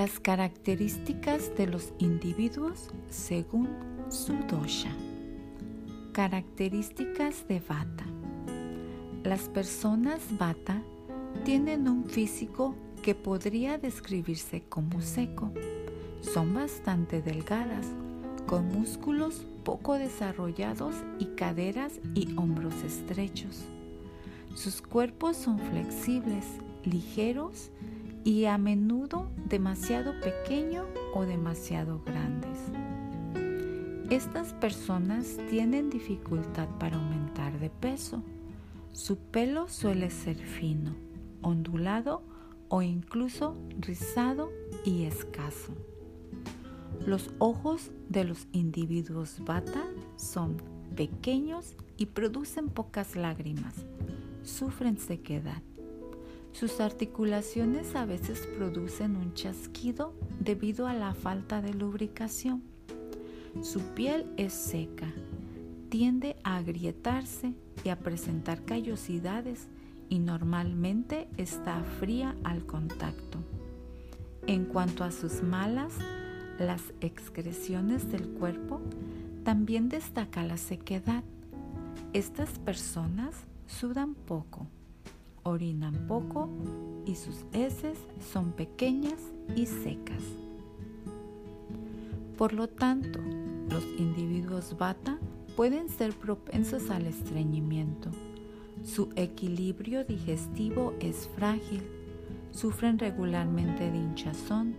Las características de los individuos según su dosha. Características de Vata. Las personas Vata tienen un físico que podría describirse como seco. Son bastante delgadas, con músculos poco desarrollados y caderas y hombros estrechos. Sus cuerpos son flexibles, ligeros y a menudo demasiado pequeño o demasiado grandes. Estas personas tienen dificultad para aumentar de peso. Su pelo suele ser fino, ondulado o incluso rizado y escaso. Los ojos de los individuos bata son pequeños y producen pocas lágrimas. Sufren sequedad. Sus articulaciones a veces producen un chasquido debido a la falta de lubricación. Su piel es seca, tiende a agrietarse y a presentar callosidades y normalmente está fría al contacto. En cuanto a sus malas, las excreciones del cuerpo, también destaca la sequedad. Estas personas sudan poco orinan poco y sus heces son pequeñas y secas. Por lo tanto, los individuos bata pueden ser propensos al estreñimiento. Su equilibrio digestivo es frágil. Sufren regularmente de hinchazón,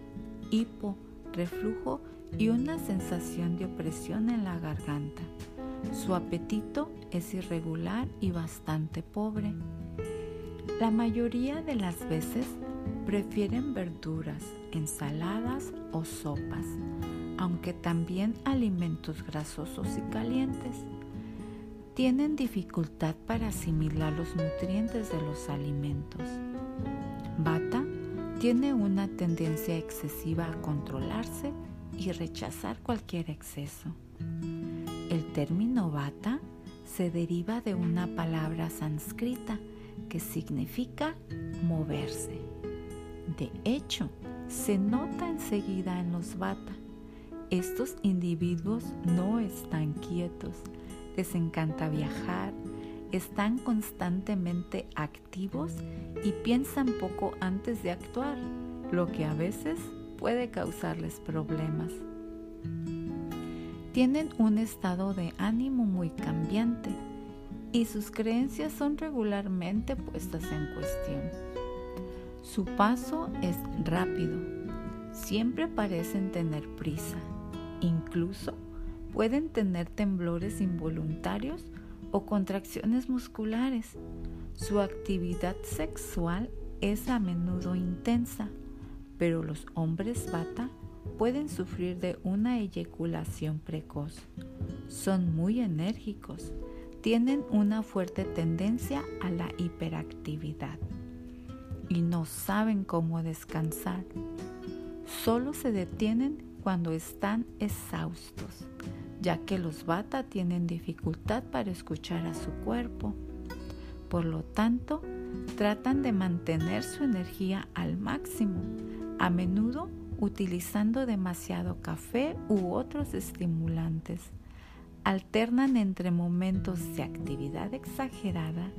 hipo, reflujo y una sensación de opresión en la garganta. Su apetito es irregular y bastante pobre. La mayoría de las veces prefieren verduras, ensaladas o sopas, aunque también alimentos grasosos y calientes. Tienen dificultad para asimilar los nutrientes de los alimentos. Bata tiene una tendencia excesiva a controlarse y rechazar cualquier exceso. El término bata se deriva de una palabra sánscrita que significa moverse. De hecho, se nota enseguida en los bata. Estos individuos no están quietos, les encanta viajar, están constantemente activos y piensan poco antes de actuar, lo que a veces puede causarles problemas. Tienen un estado de ánimo muy cambiante y sus creencias son regularmente puestas en cuestión. Su paso es rápido, siempre parecen tener prisa, incluso pueden tener temblores involuntarios o contracciones musculares. Su actividad sexual es a menudo intensa, pero los hombres bata pueden sufrir de una eyaculación precoz. Son muy enérgicos tienen una fuerte tendencia a la hiperactividad y no saben cómo descansar. Solo se detienen cuando están exhaustos, ya que los bata tienen dificultad para escuchar a su cuerpo. Por lo tanto, tratan de mantener su energía al máximo, a menudo utilizando demasiado café u otros estimulantes alternan entre momentos de actividad exagerada,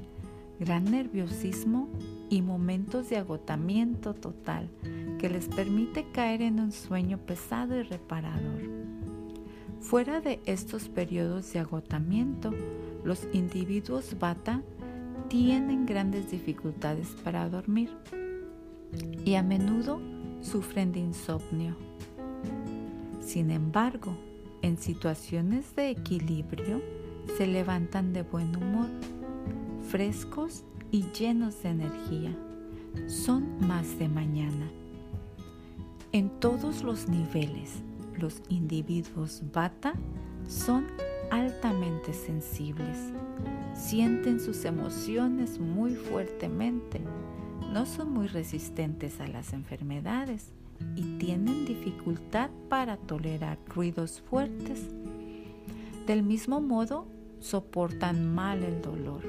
gran nerviosismo y momentos de agotamiento total que les permite caer en un sueño pesado y reparador. Fuera de estos periodos de agotamiento, los individuos bata tienen grandes dificultades para dormir y a menudo sufren de insomnio. Sin embargo, en situaciones de equilibrio se levantan de buen humor, frescos y llenos de energía. Son más de mañana. En todos los niveles, los individuos bata son altamente sensibles. Sienten sus emociones muy fuertemente. No son muy resistentes a las enfermedades y tienen dificultad para tolerar ruidos fuertes. Del mismo modo, soportan mal el dolor.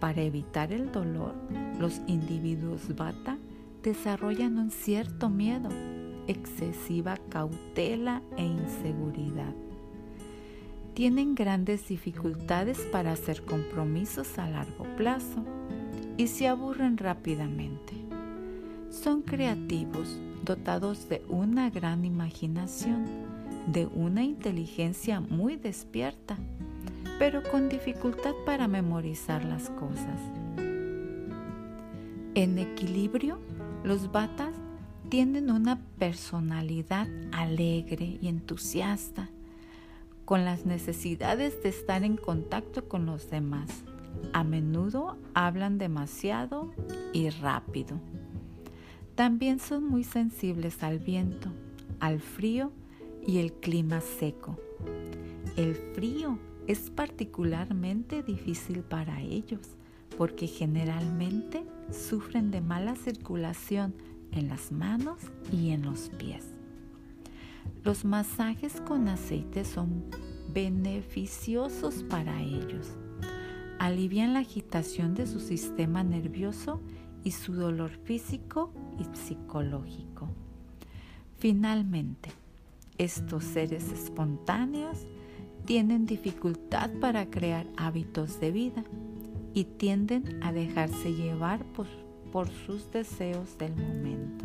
Para evitar el dolor, los individuos bata desarrollan un cierto miedo. excesiva cautela e inseguridad. Tienen grandes dificultades para hacer compromisos a largo plazo y se aburren rápidamente. Son creativos, dotados de una gran imaginación, de una inteligencia muy despierta, pero con dificultad para memorizar las cosas. En equilibrio, los batas tienen una personalidad alegre y entusiasta, con las necesidades de estar en contacto con los demás. A menudo hablan demasiado y rápido. También son muy sensibles al viento, al frío y el clima seco. El frío es particularmente difícil para ellos porque generalmente sufren de mala circulación en las manos y en los pies. Los masajes con aceite son beneficiosos para ellos. Alivian la agitación de su sistema nervioso y su dolor físico y psicológico. Finalmente, estos seres espontáneos tienen dificultad para crear hábitos de vida y tienden a dejarse llevar por, sus deseos del momento.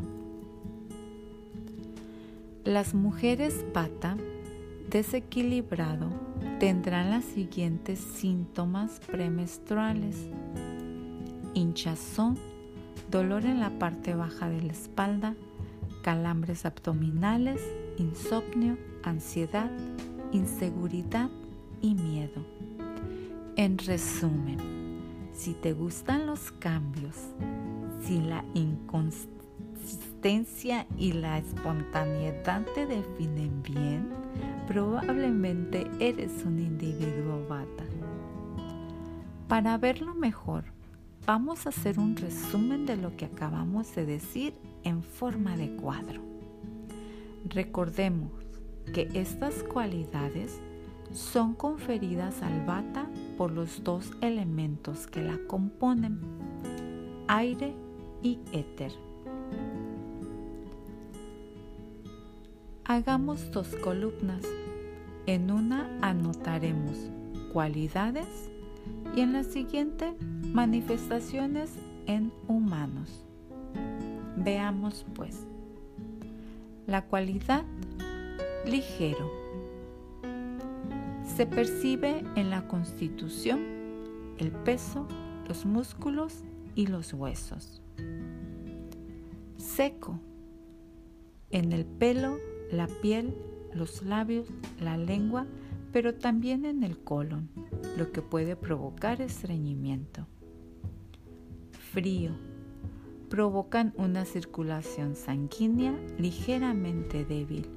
Las mujeres pata desequilibrado tendrán los siguientes síntomas premenstruales. Hinchazón, dolor en la parte baja de la espalda, calambres abdominales, insomnio, ansiedad, inseguridad y miedo. En resumen, si te gustan los cambios, si la inconsistencia y la espontaneidad te definen bien, probablemente eres un individuo bata. Para verlo mejor, vamos a hacer un resumen de lo que acabamos de decir en forma de cuadro. Recordemos que estas cualidades son conferidas al bata por los dos elementos que la componen, aire y éter. Hagamos dos columnas. En una anotaremos cualidades y en la siguiente manifestaciones en humanos. Veamos pues. La cualidad ligero se percibe en la constitución, el peso, los músculos y los huesos. Seco, en el pelo, la piel, los labios, la lengua, pero también en el colon, lo que puede provocar estreñimiento. Frío, provocan una circulación sanguínea ligeramente débil,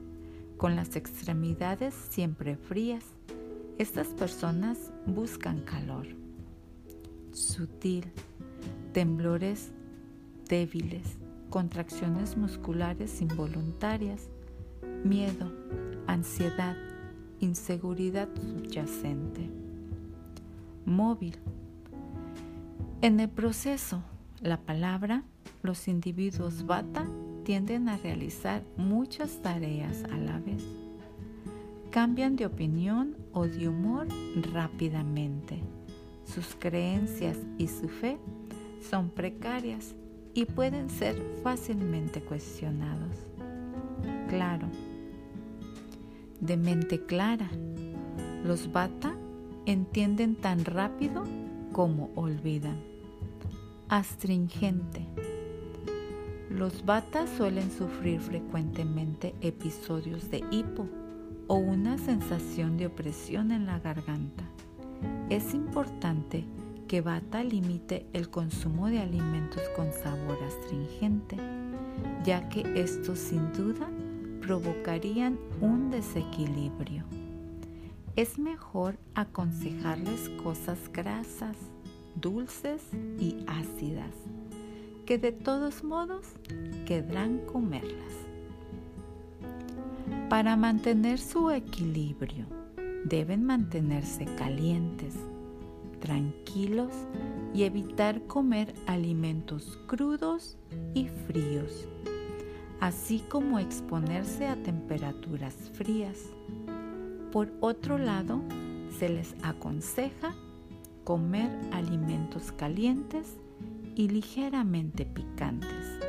con las extremidades siempre frías. Estas personas buscan calor, sutil, temblores débiles, contracciones musculares involuntarias, miedo, ansiedad, inseguridad subyacente. Móvil. En el proceso, la palabra, los individuos bata tienden a realizar muchas tareas a la vez cambian de opinión o de humor rápidamente. Sus creencias y su fe son precarias y pueden ser fácilmente cuestionados. Claro, de mente clara, los bata entienden tan rápido como olvidan. Astringente. Los bata suelen sufrir frecuentemente episodios de hipo o una sensación de opresión en la garganta. Es importante que Bata limite el consumo de alimentos con sabor astringente, ya que estos sin duda provocarían un desequilibrio. Es mejor aconsejarles cosas grasas, dulces y ácidas, que de todos modos querrán comerlas. Para mantener su equilibrio, deben mantenerse calientes, tranquilos y evitar comer alimentos crudos y fríos. Así como exponerse a temperaturas frías. Por otro lado, se les aconseja comer alimentos calientes y ligeramente picantes,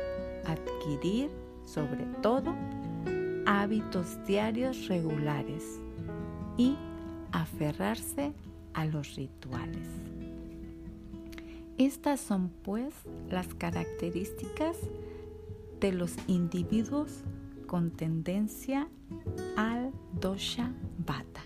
adquirir sobre todo hábitos diarios regulares y aferrarse a los rituales. Estas son pues las características de los individuos con tendencia al dosha bata.